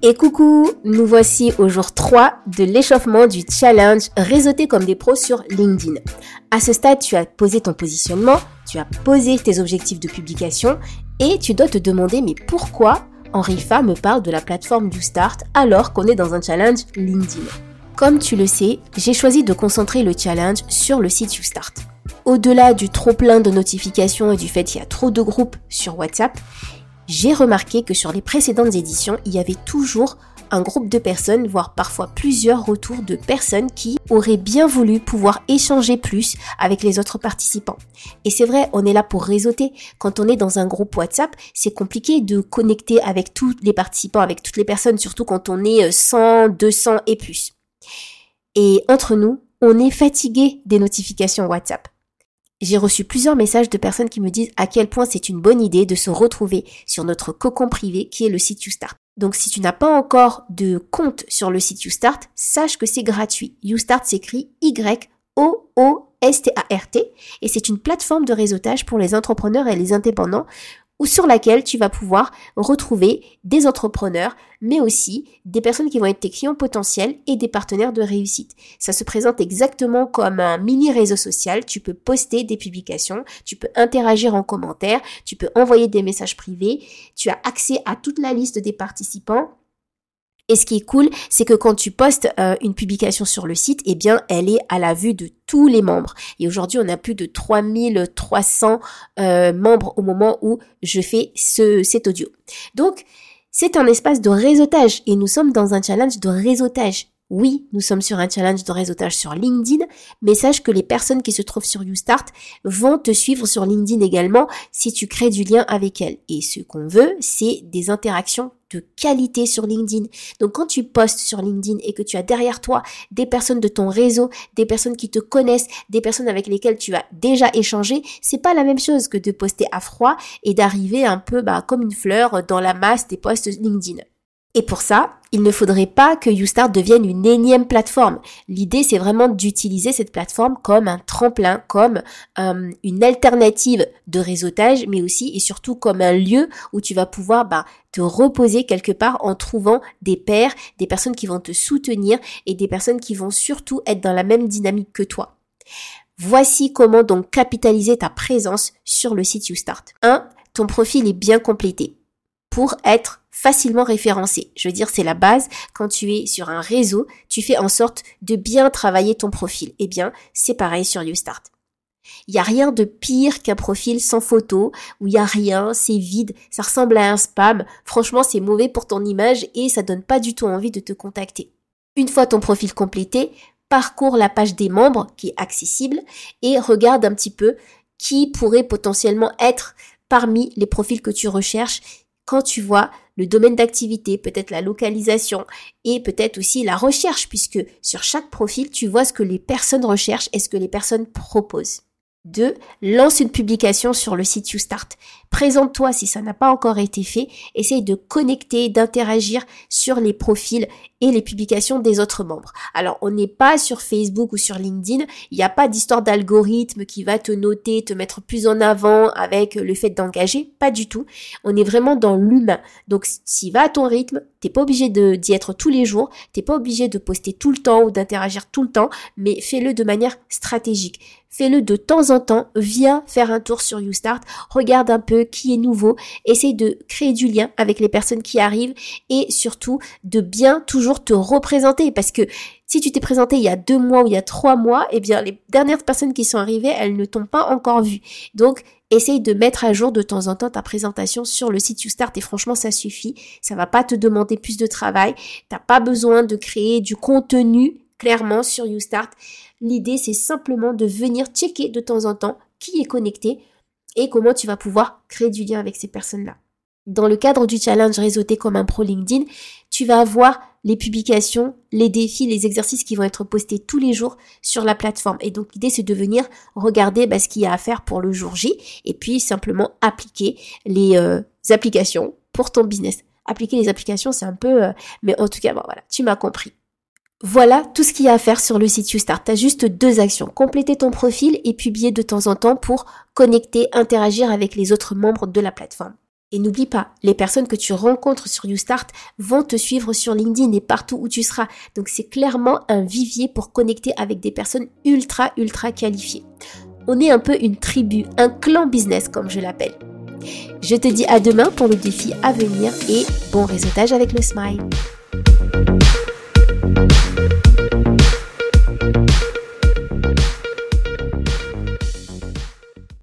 Et coucou, nous voici au jour 3 de l'échauffement du challenge réseauté comme des pros sur LinkedIn. À ce stade, tu as posé ton positionnement, tu as posé tes objectifs de publication et tu dois te demander mais pourquoi Henri Fa me parle de la plateforme du alors qu'on est dans un challenge LinkedIn? Comme tu le sais, j'ai choisi de concentrer le challenge sur le site YouStart. Au-delà du trop plein de notifications et du fait qu'il y a trop de groupes sur WhatsApp, j'ai remarqué que sur les précédentes éditions, il y avait toujours un groupe de personnes, voire parfois plusieurs retours de personnes qui auraient bien voulu pouvoir échanger plus avec les autres participants. Et c'est vrai, on est là pour réseauter. Quand on est dans un groupe WhatsApp, c'est compliqué de connecter avec tous les participants, avec toutes les personnes, surtout quand on est 100, 200 et plus. Et entre nous, on est fatigué des notifications WhatsApp. J'ai reçu plusieurs messages de personnes qui me disent à quel point c'est une bonne idée de se retrouver sur notre cocon privé qui est le site YouStart. Donc si tu n'as pas encore de compte sur le site YouStart, sache que c'est gratuit. YouStart s'écrit Y-O-O-S-T-A-R-T et c'est une plateforme de réseautage pour les entrepreneurs et les indépendants ou sur laquelle tu vas pouvoir retrouver des entrepreneurs, mais aussi des personnes qui vont être tes clients potentiels et des partenaires de réussite. Ça se présente exactement comme un mini réseau social. Tu peux poster des publications, tu peux interagir en commentaire, tu peux envoyer des messages privés, tu as accès à toute la liste des participants et ce qui est cool, c'est que quand tu postes euh, une publication sur le site, eh bien, elle est à la vue de tous les membres. Et aujourd'hui, on a plus de 3300 euh, membres au moment où je fais ce, cet audio. Donc, c'est un espace de réseautage et nous sommes dans un challenge de réseautage. Oui, nous sommes sur un challenge de réseautage sur LinkedIn, mais sache que les personnes qui se trouvent sur YouStart vont te suivre sur LinkedIn également si tu crées du lien avec elles. Et ce qu'on veut, c'est des interactions de qualité sur LinkedIn. Donc quand tu postes sur LinkedIn et que tu as derrière toi des personnes de ton réseau, des personnes qui te connaissent, des personnes avec lesquelles tu as déjà échangé, c'est pas la même chose que de poster à froid et d'arriver un peu bah, comme une fleur dans la masse des posts LinkedIn. Et pour ça, il ne faudrait pas que YouStart devienne une énième plateforme. L'idée, c'est vraiment d'utiliser cette plateforme comme un tremplin, comme euh, une alternative de réseautage, mais aussi et surtout comme un lieu où tu vas pouvoir bah, te reposer quelque part en trouvant des pairs, des personnes qui vont te soutenir et des personnes qui vont surtout être dans la même dynamique que toi. Voici comment donc capitaliser ta présence sur le site YouStart. 1. Ton profil est bien complété pour être facilement référencé. Je veux dire, c'est la base. Quand tu es sur un réseau, tu fais en sorte de bien travailler ton profil. Eh bien, c'est pareil sur YouStart. Il n'y a rien de pire qu'un profil sans photo, où il n'y a rien, c'est vide, ça ressemble à un spam. Franchement, c'est mauvais pour ton image et ça donne pas du tout envie de te contacter. Une fois ton profil complété, parcours la page des membres qui est accessible et regarde un petit peu qui pourrait potentiellement être parmi les profils que tu recherches quand tu vois le domaine d'activité, peut-être la localisation et peut-être aussi la recherche, puisque sur chaque profil, tu vois ce que les personnes recherchent et ce que les personnes proposent. 2. Lance une publication sur le site YouStart. Présente-toi si ça n'a pas encore été fait. Essaye de connecter, d'interagir sur les profils et les publications des autres membres. Alors, on n'est pas sur Facebook ou sur LinkedIn. Il n'y a pas d'histoire d'algorithme qui va te noter, te mettre plus en avant avec le fait d'engager. Pas du tout. On est vraiment dans l'humain. Donc, s'il va à ton rythme, t'es pas obligé d'y être tous les jours. T'es pas obligé de poster tout le temps ou d'interagir tout le temps, mais fais-le de manière stratégique. Fais-le de temps en temps. Viens faire un tour sur YouStart. Regarde un peu qui est nouveau, essaye de créer du lien avec les personnes qui arrivent et surtout de bien toujours te représenter parce que si tu t'es présenté il y a deux mois ou il y a trois mois, eh bien les dernières personnes qui sont arrivées, elles ne t'ont pas encore vu. Donc essaye de mettre à jour de temps en temps ta présentation sur le site YouStart et franchement ça suffit. Ça va pas te demander plus de travail. T'as pas besoin de créer du contenu clairement sur YouStart. L'idée c'est simplement de venir checker de temps en temps qui est connecté et comment tu vas pouvoir créer du lien avec ces personnes-là. Dans le cadre du challenge réseauté comme un pro LinkedIn, tu vas avoir les publications, les défis, les exercices qui vont être postés tous les jours sur la plateforme. Et donc l'idée c'est de venir regarder bah, ce qu'il y a à faire pour le jour J et puis simplement appliquer les euh, applications pour ton business. Appliquer les applications c'est un peu... Euh, mais en tout cas, bon, voilà, tu m'as compris. Voilà tout ce qu'il y a à faire sur le site YouStart. Tu as juste deux actions. Compléter ton profil et publier de temps en temps pour connecter, interagir avec les autres membres de la plateforme. Et n'oublie pas, les personnes que tu rencontres sur YouStart vont te suivre sur LinkedIn et partout où tu seras. Donc c'est clairement un vivier pour connecter avec des personnes ultra, ultra qualifiées. On est un peu une tribu, un clan business comme je l'appelle. Je te dis à demain pour le défi à venir et bon réseautage avec le smile.